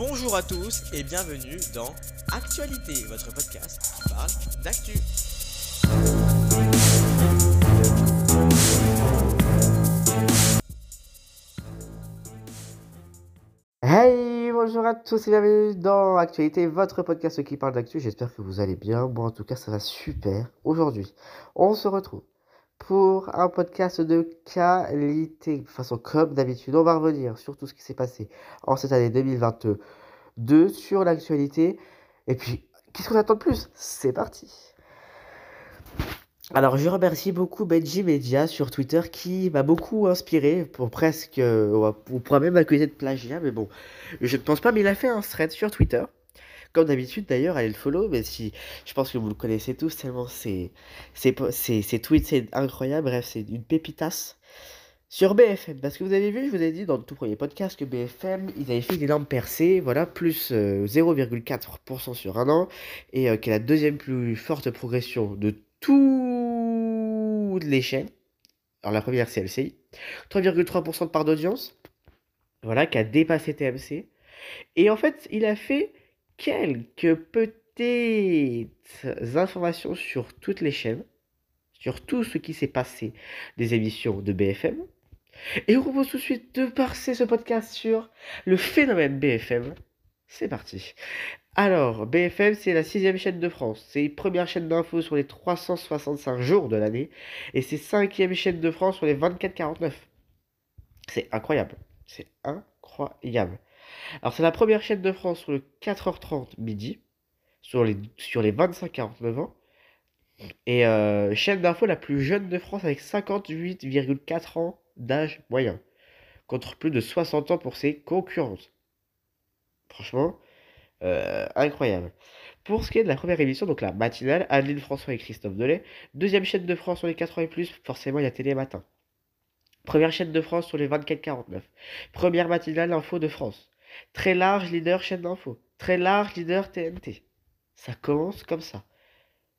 Bonjour à tous et bienvenue dans Actualité, votre podcast qui parle d'actu. Hey, bonjour à tous et bienvenue dans Actualité, votre podcast qui parle d'actu. J'espère que vous allez bien. Moi, en tout cas, ça va super. Aujourd'hui, on se retrouve pour un podcast de qualité. De toute façon, comme d'habitude, on va revenir sur tout ce qui s'est passé en cette année 2022 sur l'actualité. Et puis, qu'est-ce qu'on attend de plus? C'est parti alors, je remercie beaucoup Benji Media sur Twitter qui m'a beaucoup inspiré pour presque. euh, on pourrait même accuser de plagiat, mais bon, je ne pense pas, mais il a fait un thread sur Twitter. Comme d'habitude, d'ailleurs, allez le follow, mais si. Je pense que vous le connaissez tous tellement c'est. Ses tweets, c'est incroyable. Bref, c'est une pépitasse. Sur BFM, parce que vous avez vu, je vous ai dit dans le tout premier podcast que BFM, ils avaient fait une énorme percée, voilà, plus euh, 0,4% sur un an, et euh, qui est la deuxième plus forte progression de toutes les chaînes. Alors la première c'est LCI, 3,3% de part d'audience, voilà, qui a dépassé TMC. Et en fait, il a fait quelques petites informations sur toutes les chaînes, sur tout ce qui s'est passé des émissions de BFM. Et vous propose tout de suite de passer ce podcast sur le phénomène BFM. C'est parti. Alors, BFM, c'est la sixième chaîne de France. C'est première chaîne d'infos sur les 365 jours de l'année. Et c'est cinquième chaîne de France sur les 24-49. C'est incroyable. C'est incroyable. Alors, c'est la première chaîne de France sur le 4h30 midi. Sur les, sur les 25-49 ans. Et euh, chaîne d'infos la plus jeune de France avec 58,4 ans d'âge moyen. Contre plus de 60 ans pour ses concurrentes. Franchement, euh, incroyable. Pour ce qui est de la première émission, donc la matinale, Adeline François et Christophe Delay. Deuxième chaîne de France sur les 4 ans et plus, forcément il y a Télé Matin. Première chaîne de France sur les 24-49. Première matinale Info de France. Très large leader chaîne d'info. Très large leader TNT. Ça commence comme ça.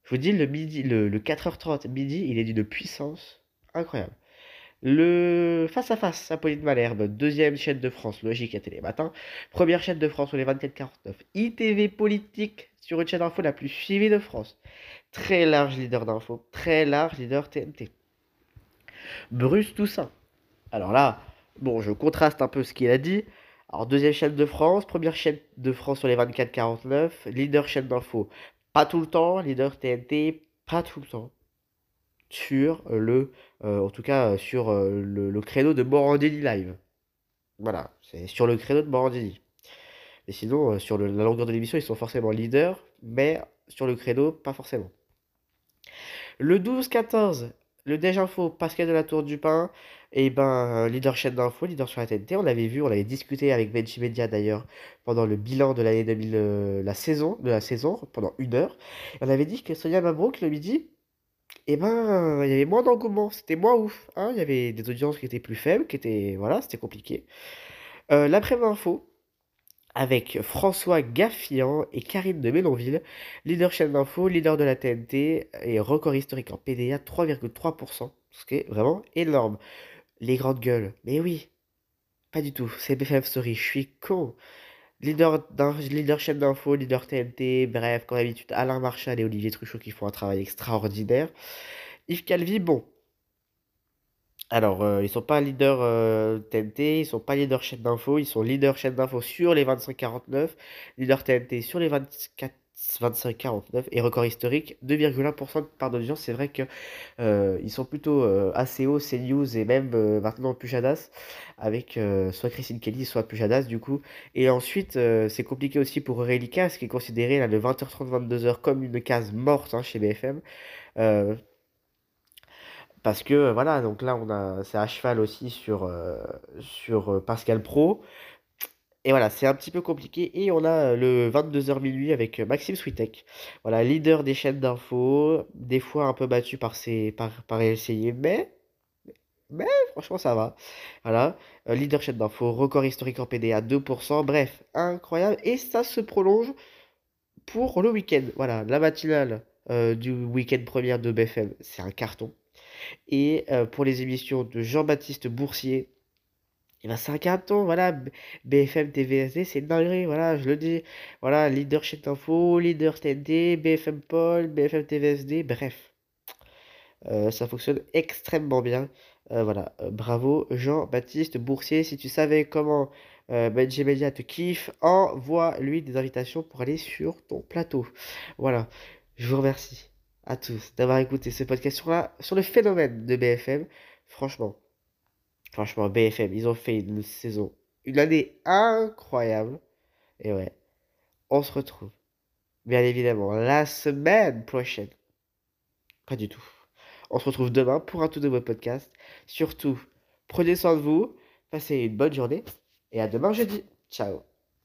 Je vous dis, le, midi, le, le 4h30 midi, il est d'une puissance incroyable. Le face à face, Apolline Malherbe, deuxième chaîne de France, logique à Télé Matin. Première chaîne de France sur les 24-49. ITV Politique sur une chaîne d'info la plus suivie de France. Très large leader d'info, très large leader TNT. Bruce Toussaint. Alors là, bon, je contraste un peu ce qu'il a dit. Alors, deuxième chaîne de France, première chaîne de France sur les 24-49, leader chaîne d'info, pas tout le temps, leader TNT, pas tout le temps. Sur le, euh, en tout cas, sur euh, le, créneau de Morandini Live. Voilà, c'est sur le créneau de Morandini. Et sinon, euh, sur la longueur de l'émission, ils sont forcément leaders, mais sur le créneau, pas forcément. Le 12-14, le Déj Info, Pascal de la Tour du Pin, et ben, leader chaîne d'info, leader sur la TNT. On l'avait vu, on avait discuté avec Benji Media d'ailleurs pendant le bilan de l'année 2000, euh, la saison, de la saison, pendant une heure. On avait dit que Sonia Mabrouk, le midi, et ben, il y avait moins d'engouement, c'était moins ouf. hein. Il y avait des audiences qui étaient plus faibles, qui étaient, voilà, c'était compliqué. Euh, L'après-midi info, avec François Gaffian et Karine de Ménonville, leader chaîne d'info, leader de la TNT et record historique en PDA 3,3%, ce qui est vraiment énorme. Les grandes gueules, mais oui, pas du tout, c'est BFM Story, je suis con. Leader, leader chaîne d'info, leader TNT, bref, comme d'habitude, Alain Marchal et Olivier Truchot qui font un travail extraordinaire. Yves Calvi, bon. Alors, euh, ils sont pas leader euh, TNT, ils sont pas leader chaîne d'info, ils sont leader chaîne d'info sur les 25-49, leader TNT sur les 24 25-49 et record historique 2,1% de part d'audience. C'est vrai que euh, ils sont plutôt euh, assez hauts, CNews et même euh, maintenant Pujadas avec euh, soit Christine Kelly, soit Pujadas du coup. Et ensuite, euh, c'est compliqué aussi pour Aurélie Cas, qui est considéré là, de 20h30, 22h comme une case morte hein, chez BFM. Parce que euh, voilà, donc là on a c'est à cheval aussi sur, euh, sur euh, Pascal Pro. Et voilà, c'est un petit peu compliqué. Et on a le 22h minuit avec Maxime Switek. Voilà, leader des chaînes d'infos, des fois un peu battu par ses par, par LCI, mais mais franchement ça va. Voilà, leader chaîne d'infos, record historique en PDA 2%. Bref, incroyable. Et ça se prolonge pour le week-end. Voilà, la matinale du week-end première de BFM, c'est un carton. Et euh, pour les émissions de Jean-Baptiste Boursier Et ben c'est un carton, voilà. BFM TVSD, c'est dinguerie, voilà, je le dis. Voilà, leader chez Info, leader TNT, BFM Paul, BFM TVSD, bref. Euh, ça fonctionne extrêmement bien. Euh, voilà, bravo Jean-Baptiste Boursier. Si tu savais comment Benji Media te kiffe, envoie-lui des invitations pour aller sur ton plateau. Voilà, je vous remercie à tous d'avoir écouté ce podcast sur, le phénomène de BFM. Franchement, franchement, BFM, ils ont fait une saison, une année incroyable. Et ouais, on se retrouve, bien évidemment, la semaine prochaine. Pas du tout. On se retrouve demain pour un tout nouveau podcast. Surtout, prenez soin de vous, passez une bonne journée et à demain jeudi. Ciao